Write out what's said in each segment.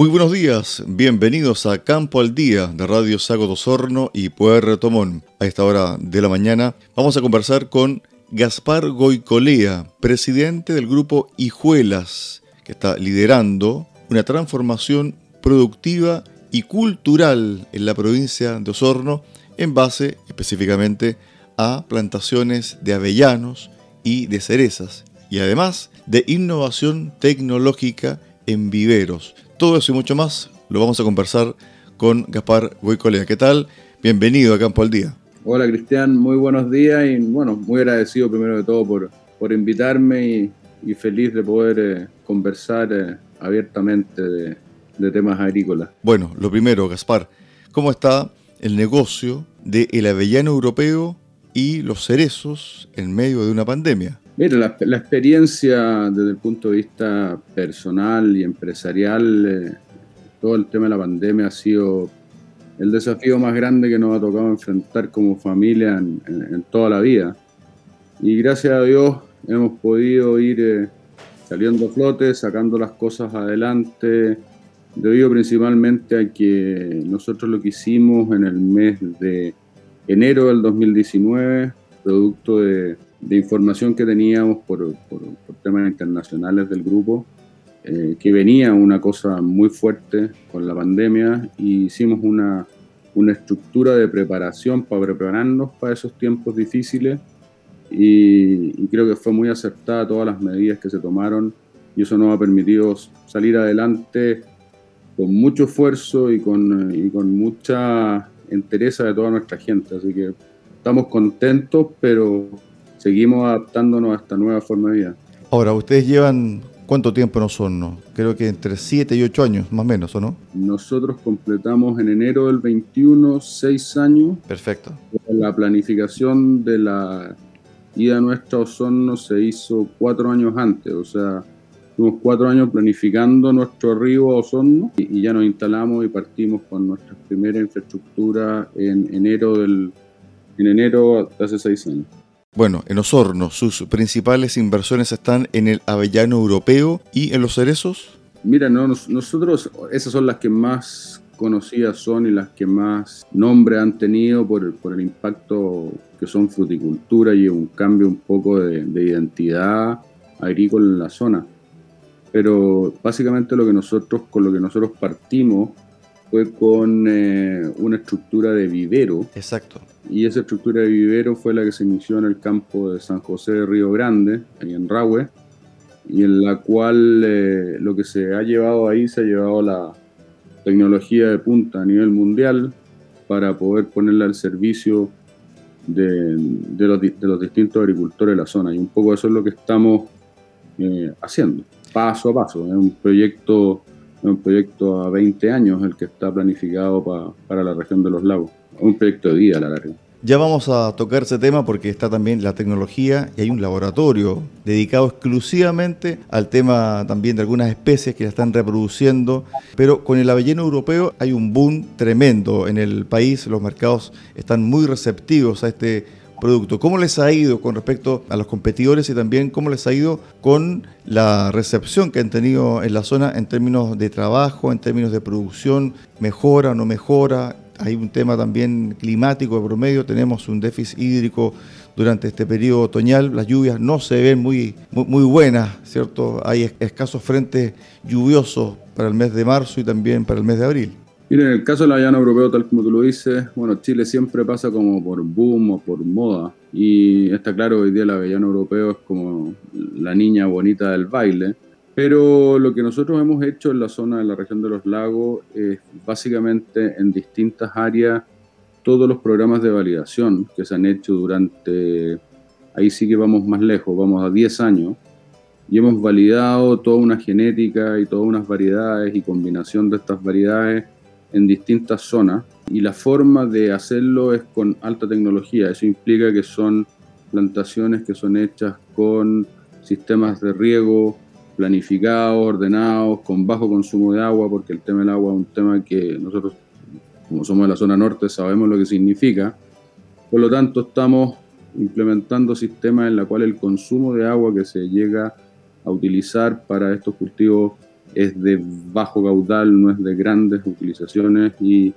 Muy buenos días, bienvenidos a Campo al Día de Radio Sago de Osorno y Puerto Tomón. A esta hora de la mañana vamos a conversar con Gaspar Goicolea, presidente del grupo Hijuelas, que está liderando una transformación productiva y cultural en la provincia de Osorno en base específicamente a plantaciones de avellanos y de cerezas y además de innovación tecnológica en viveros. Todo eso y mucho más lo vamos a conversar con Gaspar Goicolea. ¿Qué tal? Bienvenido a Campo al Día. Hola Cristian, muy buenos días y bueno, muy agradecido primero de todo por, por invitarme y, feliz de poder eh, conversar eh, abiertamente de, de, temas agrícolas. Bueno, lo primero, Gaspar, ¿cómo está el negocio del avellano europeo y los cerezos en medio de una pandemia? Mira, la, experiencia desde el punto de vista personal y empresarial, eh, todo el tema de la pandemia ha sido el desafío más grande que nos ha tocado enfrentar como familia en, toda la vida. Y gracias a Dios hemos podido ir eh, saliendo a flote, sacando las cosas adelante, debido principalmente a que nosotros lo que hicimos en el mes de enero del 2019, producto de de información que teníamos por, por, temas internacionales del grupo, eh, que venía una cosa muy fuerte con la pandemia y hicimos una, una estructura de preparación para prepararnos para esos tiempos difíciles y, creo que fue muy acertada todas las medidas que se tomaron y eso nos ha permitido salir adelante con mucho esfuerzo y con, y con mucha entereza de toda nuestra gente. Así que estamos contentos, pero seguimos adaptándonos a esta nueva forma de vida. Ahora, ustedes llevan cuánto tiempo en Osorno? Creo que entre 7 y 8 años, más o menos, ¿o no? Nosotros completamos en enero del 21 6 años. Perfecto. La planificación de la ida nuestra a Osorno se hizo 4 años antes, o sea, tuvimos 4 años planificando nuestro arribo a Osorno y, ya nos instalamos y partimos con nuestra primera infraestructura en enero del en enero de hace 6 años. Bueno, en Osorno, sus principales inversiones están en el avellano europeo y en los cerezos. Mira, no, nosotros, esas son las que más conocidas son y las que más nombre han tenido por, el impacto que son fruticultura y un cambio un poco de, identidad agrícola en la zona. Pero básicamente lo que nosotros, con lo que nosotros partimos fue con eh, una estructura de vivero. Exacto. Y esa estructura de vivero fue la que se inició en el campo de San José de Río Grande, ahí en Rahue, y en la cual eh, lo que se ha llevado ahí se ha llevado la tecnología de punta a nivel mundial para poder ponerla al servicio de, de, los, de los, distintos agricultores de la zona. Y un poco eso es lo que estamos eh, haciendo, paso a paso. Es un proyecto un proyecto a 20 años el que está planificado para la región de los lagos. Un proyecto de vida a la larga. Ya vamos a tocar ese tema porque está también la tecnología y hay un laboratorio dedicado exclusivamente al tema también de algunas especies que la están reproduciendo. Pero con el avellano europeo hay un boom tremendo en el país, los mercados están muy receptivos a este producto. ¿Cómo les ha ido con respecto a los competidores y también cómo les ha ido con la recepción que han tenido en la zona en términos de trabajo, en términos de producción? ¿Mejora o no mejora? Hay un tema también climático de promedio, tenemos un déficit hídrico durante este periodo otoñal, las lluvias no se ven muy, muy, muy buenas, ¿cierto? Hay escasos frentes lluviosos para el mes de marzo y también para el mes de abril. En el caso del avellano europeo, tal como tú lo dices, bueno, Chile siempre pasa como por boom o por moda. Y está claro hoy día el avellano europeo es como la niña bonita del baile. Pero lo que nosotros hemos hecho en la zona de la región de los lagos es básicamente en distintas áreas todos los programas de validación que se han hecho durante, ahí sí que vamos más lejos, vamos a 10 años, y hemos validado toda una genética y todas unas variedades y combinación de estas variedades en distintas zonas y la forma de hacerlo es con alta tecnología. Eso implica que son plantaciones que son hechas con sistemas de riego planificados, ordenados, con bajo consumo de agua, porque el tema del agua es un tema que nosotros, como somos de la zona norte, sabemos lo que significa. Por lo tanto, estamos implementando sistemas en los cuales el consumo de agua que se llega a utilizar para estos cultivos es de bajo caudal, no es de grandes utilizaciones y,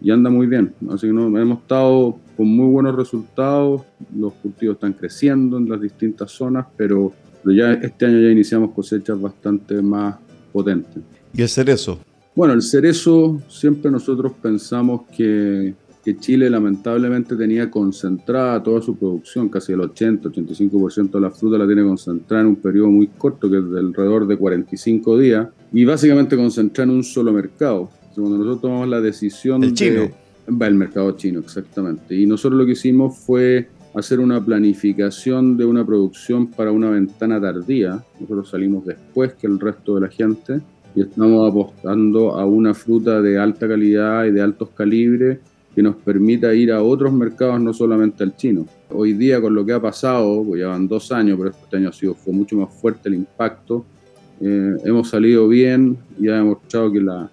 y anda muy bien. Así que no, hemos estado con muy buenos resultados, los cultivos están creciendo en las distintas zonas, pero, pero ya este año ya iniciamos cosechas bastante más potentes. ¿Y el cerezo? Bueno, el cerezo siempre nosotros pensamos que, que Chile lamentablemente tenía concentrada toda su producción, casi el 80-85% de la fruta la tiene concentrada en un periodo muy corto, que es de alrededor de 45 días, y básicamente concentrada en un solo mercado. Cuando nosotros tomamos la decisión... El chino. Va el mercado chino, exactamente. Y nosotros lo que hicimos fue hacer una planificación de una producción para una ventana tardía. Nosotros salimos después que el resto de la gente y estamos apostando a una fruta de alta calidad y de altos calibres que nos permita ir a otros mercados, no solamente al chino. Hoy día con lo que ha pasado, pues ya van dos años, pero este año ha sido, fue mucho más fuerte el impacto, eh, hemos salido bien y ha demostrado que la,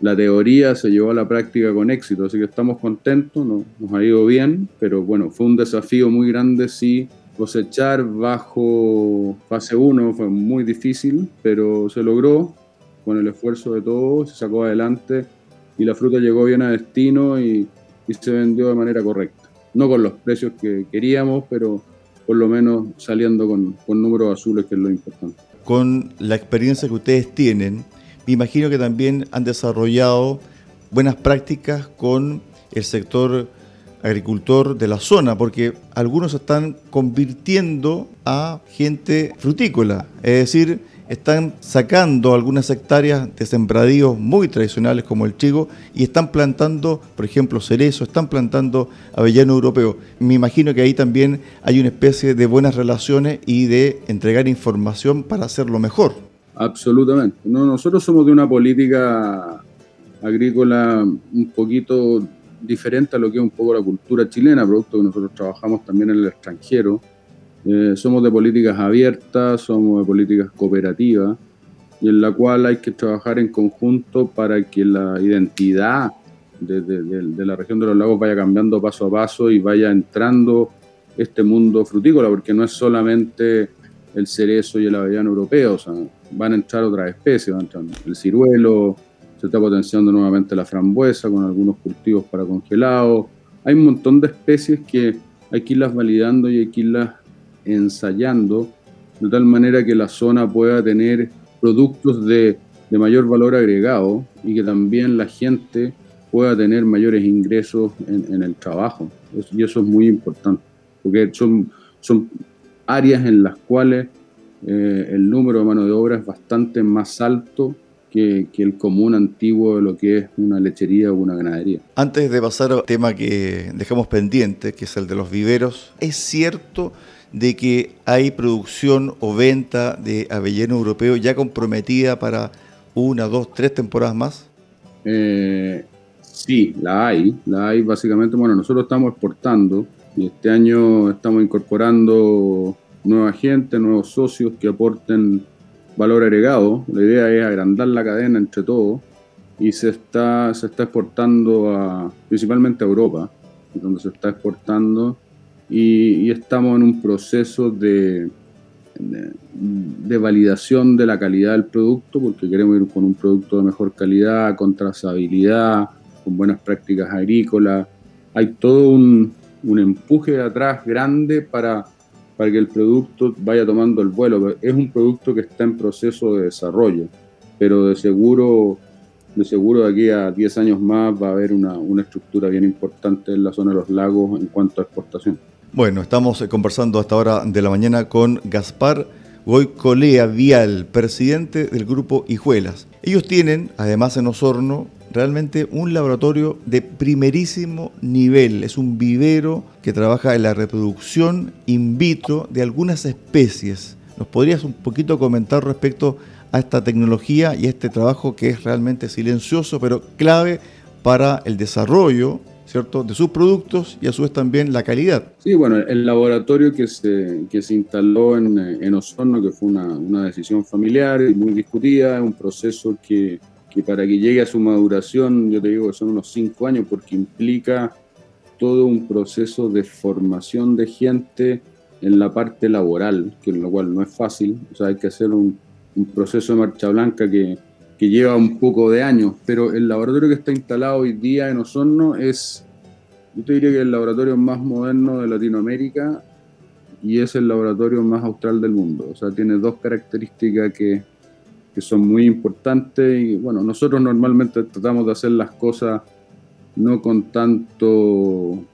la, teoría se llevó a la práctica con éxito, así que estamos contentos, no, nos ha ido bien, pero bueno, fue un desafío muy grande sí cosechar bajo fase 1, fue muy difícil, pero se logró con el esfuerzo de todos, se sacó adelante y la fruta llegó bien a destino y, se vendió de manera correcta. No con los precios que queríamos, pero por lo menos saliendo con, con números azules, que es lo importante. Con la experiencia que ustedes tienen, me imagino que también han desarrollado buenas prácticas con el sector agricultor de la zona, porque algunos están convirtiendo a gente frutícola, es decir, están sacando algunas hectáreas de sembradíos muy tradicionales como el chigo y están plantando, por ejemplo, cerezo, están plantando avellano europeo. Me imagino que ahí también hay una especie de buenas relaciones y de entregar información para hacerlo mejor. Absolutamente. No, nosotros somos de una política agrícola un poquito diferente a lo que es un poco la cultura chilena, producto que nosotros trabajamos también en el extranjero eh, somos de políticas abiertas, somos de políticas cooperativas, y en la cual hay que trabajar en conjunto para que la identidad de, la región de los lagos vaya cambiando paso a paso y vaya entrando este mundo frutícola, porque no es solamente el cerezo y el avellano europeo, o sea, van a entrar otras especies, van a entrar el ciruelo, se está potenciando nuevamente la frambuesa con algunos cultivos para congelados. Hay un montón de especies que hay que irlas validando y hay que irlas ensayando de tal manera que la zona pueda tener productos de, mayor valor agregado y que también la gente pueda tener mayores ingresos en, el trabajo. y eso es muy importante, porque son, son áreas en las cuales eh, el número de mano de obra es bastante más alto que, que, el común antiguo de lo que es una lechería o una ganadería. Antes de pasar al tema que dejamos pendiente, que es el de los viveros, ¿es cierto de que hay producción o venta de avellano europeo ya comprometida para una, dos, tres temporadas más? Eh, sí, la hay. La hay básicamente, bueno, nosotros estamos exportando y este año estamos incorporando nueva gente, nuevos socios que aporten valor agregado. La idea es agrandar la cadena entre todos y se está, se está exportando a, principalmente a Europa, donde se está exportando y, estamos en un proceso de, de, validación de la calidad del producto, porque queremos ir con un producto de mejor calidad, con trazabilidad, con buenas prácticas agrícolas. Hay todo un, un empuje de atrás grande para, para que el producto vaya tomando el vuelo. Es un producto que está en proceso de desarrollo, pero de seguro de seguro de aquí a 10 años más va a haber una, una estructura bien importante en la zona de los lagos en cuanto a exportación. Bueno, estamos eh, conversando hasta ahora de la mañana con Gaspar Goicolea Vial, presidente del grupo Hijuelas. Ellos tienen, además en Osorno, realmente un laboratorio de primerísimo nivel. Es un vivero que trabaja en la reproducción in vitro de algunas especies. ¿Nos podrías un poquito comentar respecto a esta tecnología y este trabajo que es realmente silencioso, pero clave para el desarrollo ¿cierto? de sus productos y a su vez también la calidad. Sí, bueno, el laboratorio que se, que se instaló en, Osorno, que fue una, una, decisión familiar y muy discutida, es un proceso que, que, para que llegue a su maduración, yo te digo que son unos cinco años, porque implica todo un proceso de formación de gente en la parte laboral, que lo cual no es fácil, o sea, hay que hacer un, un proceso de marcha blanca que, que lleva un poco de años, pero el laboratorio que está instalado hoy día en Osorno es, yo te diría que es el laboratorio más moderno de Latinoamérica y es el laboratorio más austral del mundo. O sea, tiene dos características que, que son muy importantes y bueno, nosotros normalmente tratamos de hacer las cosas no con tanto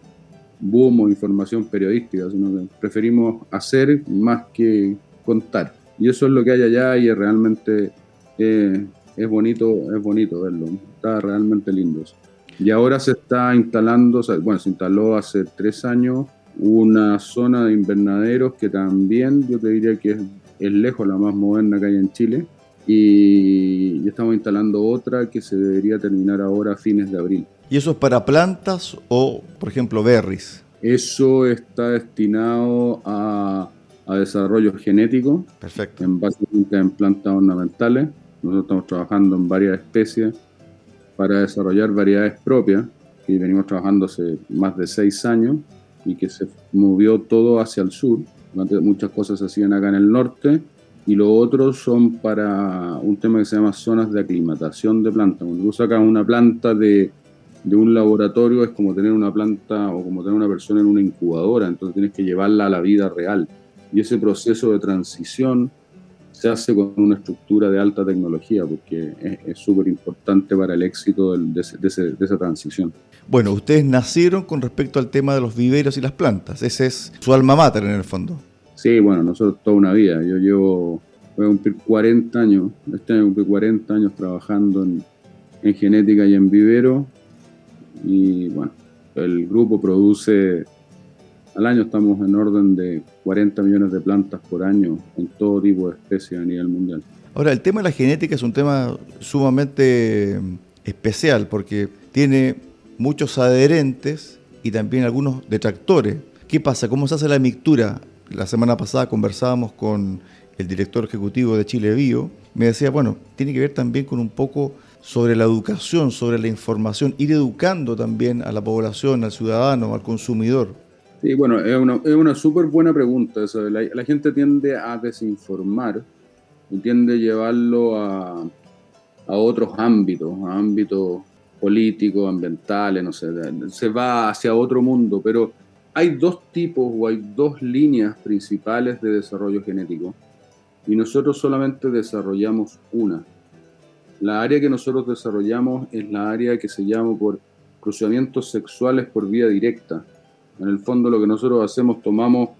boom o información periodística, sino que preferimos hacer más que contar. Y eso es lo que hay allá y es realmente eh, es bonito, es bonito verlo, está realmente lindo. Y ahora se está instalando, bueno, se instaló hace tres años una zona de invernaderos que también yo te diría que es, lejos la más moderna que hay en Chile. Y, y estamos instalando otra que se debería terminar ahora a fines de abril. ¿Y eso es para plantas o, por ejemplo, berries? Eso está destinado a, a desarrollo genético. Perfecto. En base en plantas ornamentales. Nosotros estamos trabajando en varias especies para desarrollar variedades propias, y venimos trabajando hace más de seis años y que se movió todo hacia el sur. Muchas cosas se hacían acá en el norte y lo otro son para un tema que se llama zonas de aclimatación de plantas. Cuando tú sacas una planta de, de un laboratorio es como tener una planta o como tener una persona en una incubadora, entonces tienes que llevarla a la vida real. Y ese proceso de transición se hace con una estructura de alta tecnología, porque es súper importante para el éxito de, esa transición. Bueno, ustedes nacieron con respecto al tema de los viveros y las plantas. Ese es su alma mater en el fondo. Sí, bueno, nosotros toda una vida. Yo llevo, voy a cumplir 40 años, este año cumplir 40 años trabajando en, en genética y en vivero. Y bueno, el grupo produce al año estamos en orden de 40 millones de plantas por año en todo tipo de especies a nivel mundial. Ahora, el tema de la genética es un tema sumamente especial porque tiene muchos adherentes y también algunos detractores. ¿Qué pasa? ¿Cómo se hace la mixtura? La semana pasada conversábamos con el director ejecutivo de Chile Bio. Me decía, bueno, tiene que ver también con un poco sobre la educación, sobre la información, ir educando también a la población, al ciudadano, al consumidor. Sí, bueno, es una, es una súper buena pregunta. La, gente tiende a desinformar y tiende a llevarlo a, a otros ámbitos, a ámbitos políticos, ambientales, no sé, se va hacia otro mundo, pero hay dos tipos o hay dos líneas principales de desarrollo genético y nosotros solamente desarrollamos una. La área que nosotros desarrollamos es la área que se llama por cruzamientos sexuales por vía directa en el fondo lo que nosotros hacemos, tomamos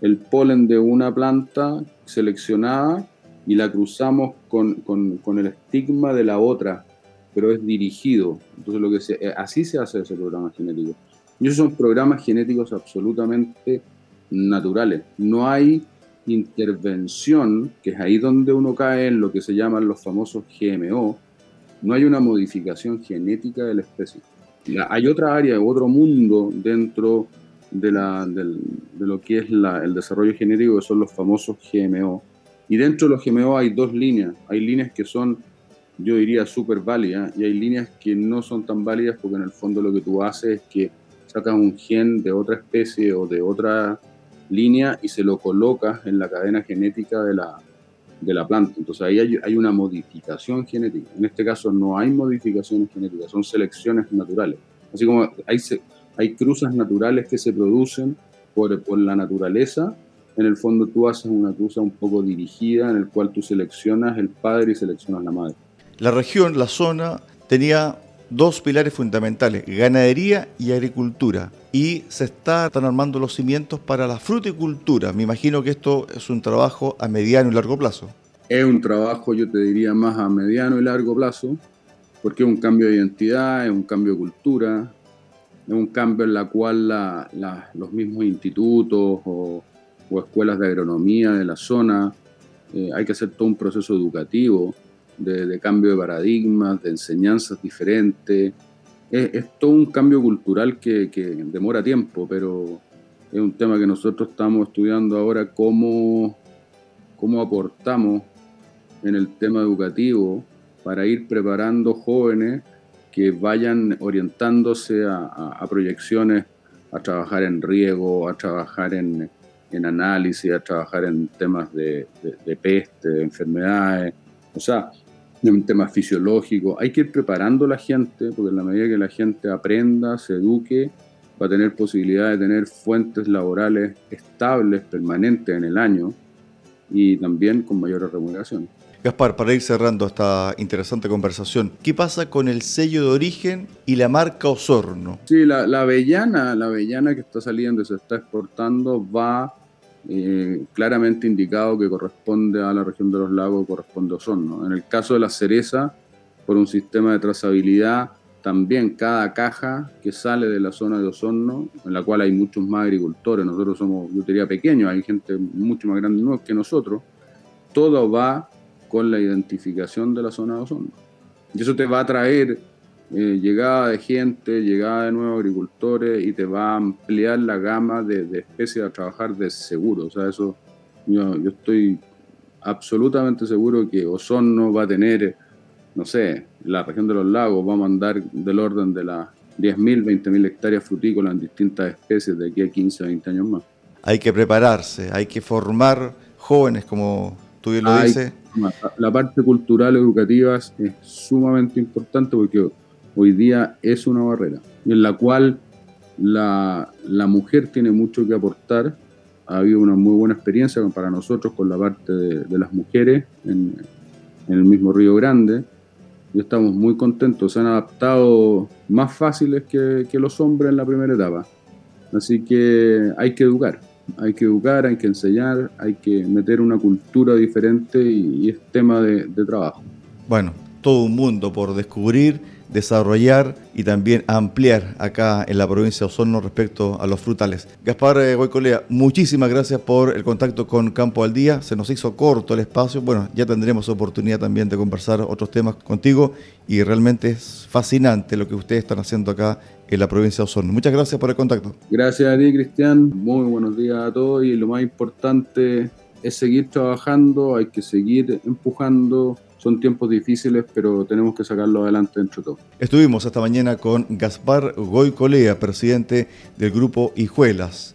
el polen de una planta seleccionada y la cruzamos con, con, el estigma de la otra, pero es dirigido. Entonces lo que se, eh, así se hace ese programa genético. Y esos son programas genéticos absolutamente naturales. No hay intervención, que es ahí donde uno cae en lo que se llaman los famosos GMO, no hay una modificación genética de la especie. hay otra área, otro mundo dentro de, lo que es el desarrollo genético, que son los famosos GMO. Y dentro de los GMO hay dos líneas. Hay líneas que son, yo diría, súper válidas y hay líneas que no son tan válidas porque en el fondo lo que tú haces es que sacas un gen de otra especie o de otra línea y se lo colocas en la cadena genética de la, de la planta. Entonces ahí hay, hay, una modificación genética. En este caso no hay modificaciones genéticas, son selecciones naturales. Así como hay, hay cruzas naturales que se producen por, por, la naturaleza. En el fondo tú haces una cruza un poco dirigida en el cual tú seleccionas el padre y seleccionas la madre. La región, la zona, tenía dos pilares fundamentales, ganadería y agricultura. Y se están armando los cimientos para la fruticultura. Me imagino que esto es un trabajo a mediano y largo plazo. Es un trabajo, yo te diría, más a mediano y largo plazo, porque es un cambio de identidad, es un cambio de cultura, un cambio en la cual los mismos institutos o, escuelas de agronomía de la zona, eh, hay que hacer todo un proceso educativo de, cambio de paradigmas, de enseñanzas diferentes. Es, todo un cambio cultural que, demora tiempo, pero es un tema que nosotros estamos estudiando ahora, cómo, cómo aportamos en el tema educativo para ir preparando jóvenes que vayan orientándose a, proyecciones, a trabajar en riego, a trabajar en, análisis, a trabajar en temas de, de, peste, de enfermedades, o sea, en temas fisiológicos. Hay que ir preparando a la gente, porque en la medida que la gente aprenda, se eduque, va a tener posibilidad de tener fuentes laborales estables, permanentes en el año y también con mayores remuneraciones. Gaspar, para ir cerrando esta interesante conversación, ¿qué pasa con el sello de origen y la marca Osorno? Sí, la, avellana, la avellana que está saliendo y se está exportando va eh, claramente indicado que corresponde a la región de los lagos, corresponde a Osorno. En el caso de la cereza, por un sistema de trazabilidad, también cada caja que sale de la zona de Osorno, en la cual hay muchos más agricultores, nosotros somos, yo diría, pequeños, hay gente mucho más grande que nosotros, todo va con la identificación de la zona de ozono. Y eso te va a traer eh, llegada de gente, llegada de nuevos agricultores y te va a ampliar la gama de, especies a trabajar de seguro. O sea, eso yo, yo estoy absolutamente seguro que Osorno va a tener, no sé, la región de los lagos va a mandar del orden de las 10.000, 20.000 hectáreas frutícolas en distintas especies de aquí a 15, 20 años más. Hay que prepararse, hay que formar jóvenes, como tú bien lo dices, la parte cultural educativa es sumamente importante porque hoy día es una barrera en la cual la, mujer tiene mucho que aportar. Ha habido una muy buena experiencia para nosotros con la parte de, las mujeres en, el mismo Río Grande y estamos muy contentos. Se han adaptado más fáciles que, que los hombres en la primera etapa. Así que hay que educar hay que educar, hay que enseñar, hay que meter una cultura diferente y, es tema de, de trabajo. Bueno, todo un mundo por descubrir desarrollar y también ampliar acá en la provincia de Osorno respecto a los frutales. Gaspar eh, muchísimas gracias por el contacto con Campo al Día. Se nos hizo corto el espacio. Bueno, ya tendremos oportunidad también de conversar otros temas contigo y realmente es fascinante lo que ustedes están haciendo acá en la provincia de Osorno. Muchas gracias por el contacto. Gracias a ti, Cristian. Muy buenos días a todos y lo más importante es seguir trabajando, hay que seguir empujando son tiempos difíciles, pero tenemos que sacarlo adelante entre todos. Estuvimos esta mañana con Gaspar Goicolea, presidente del grupo Hijuelas.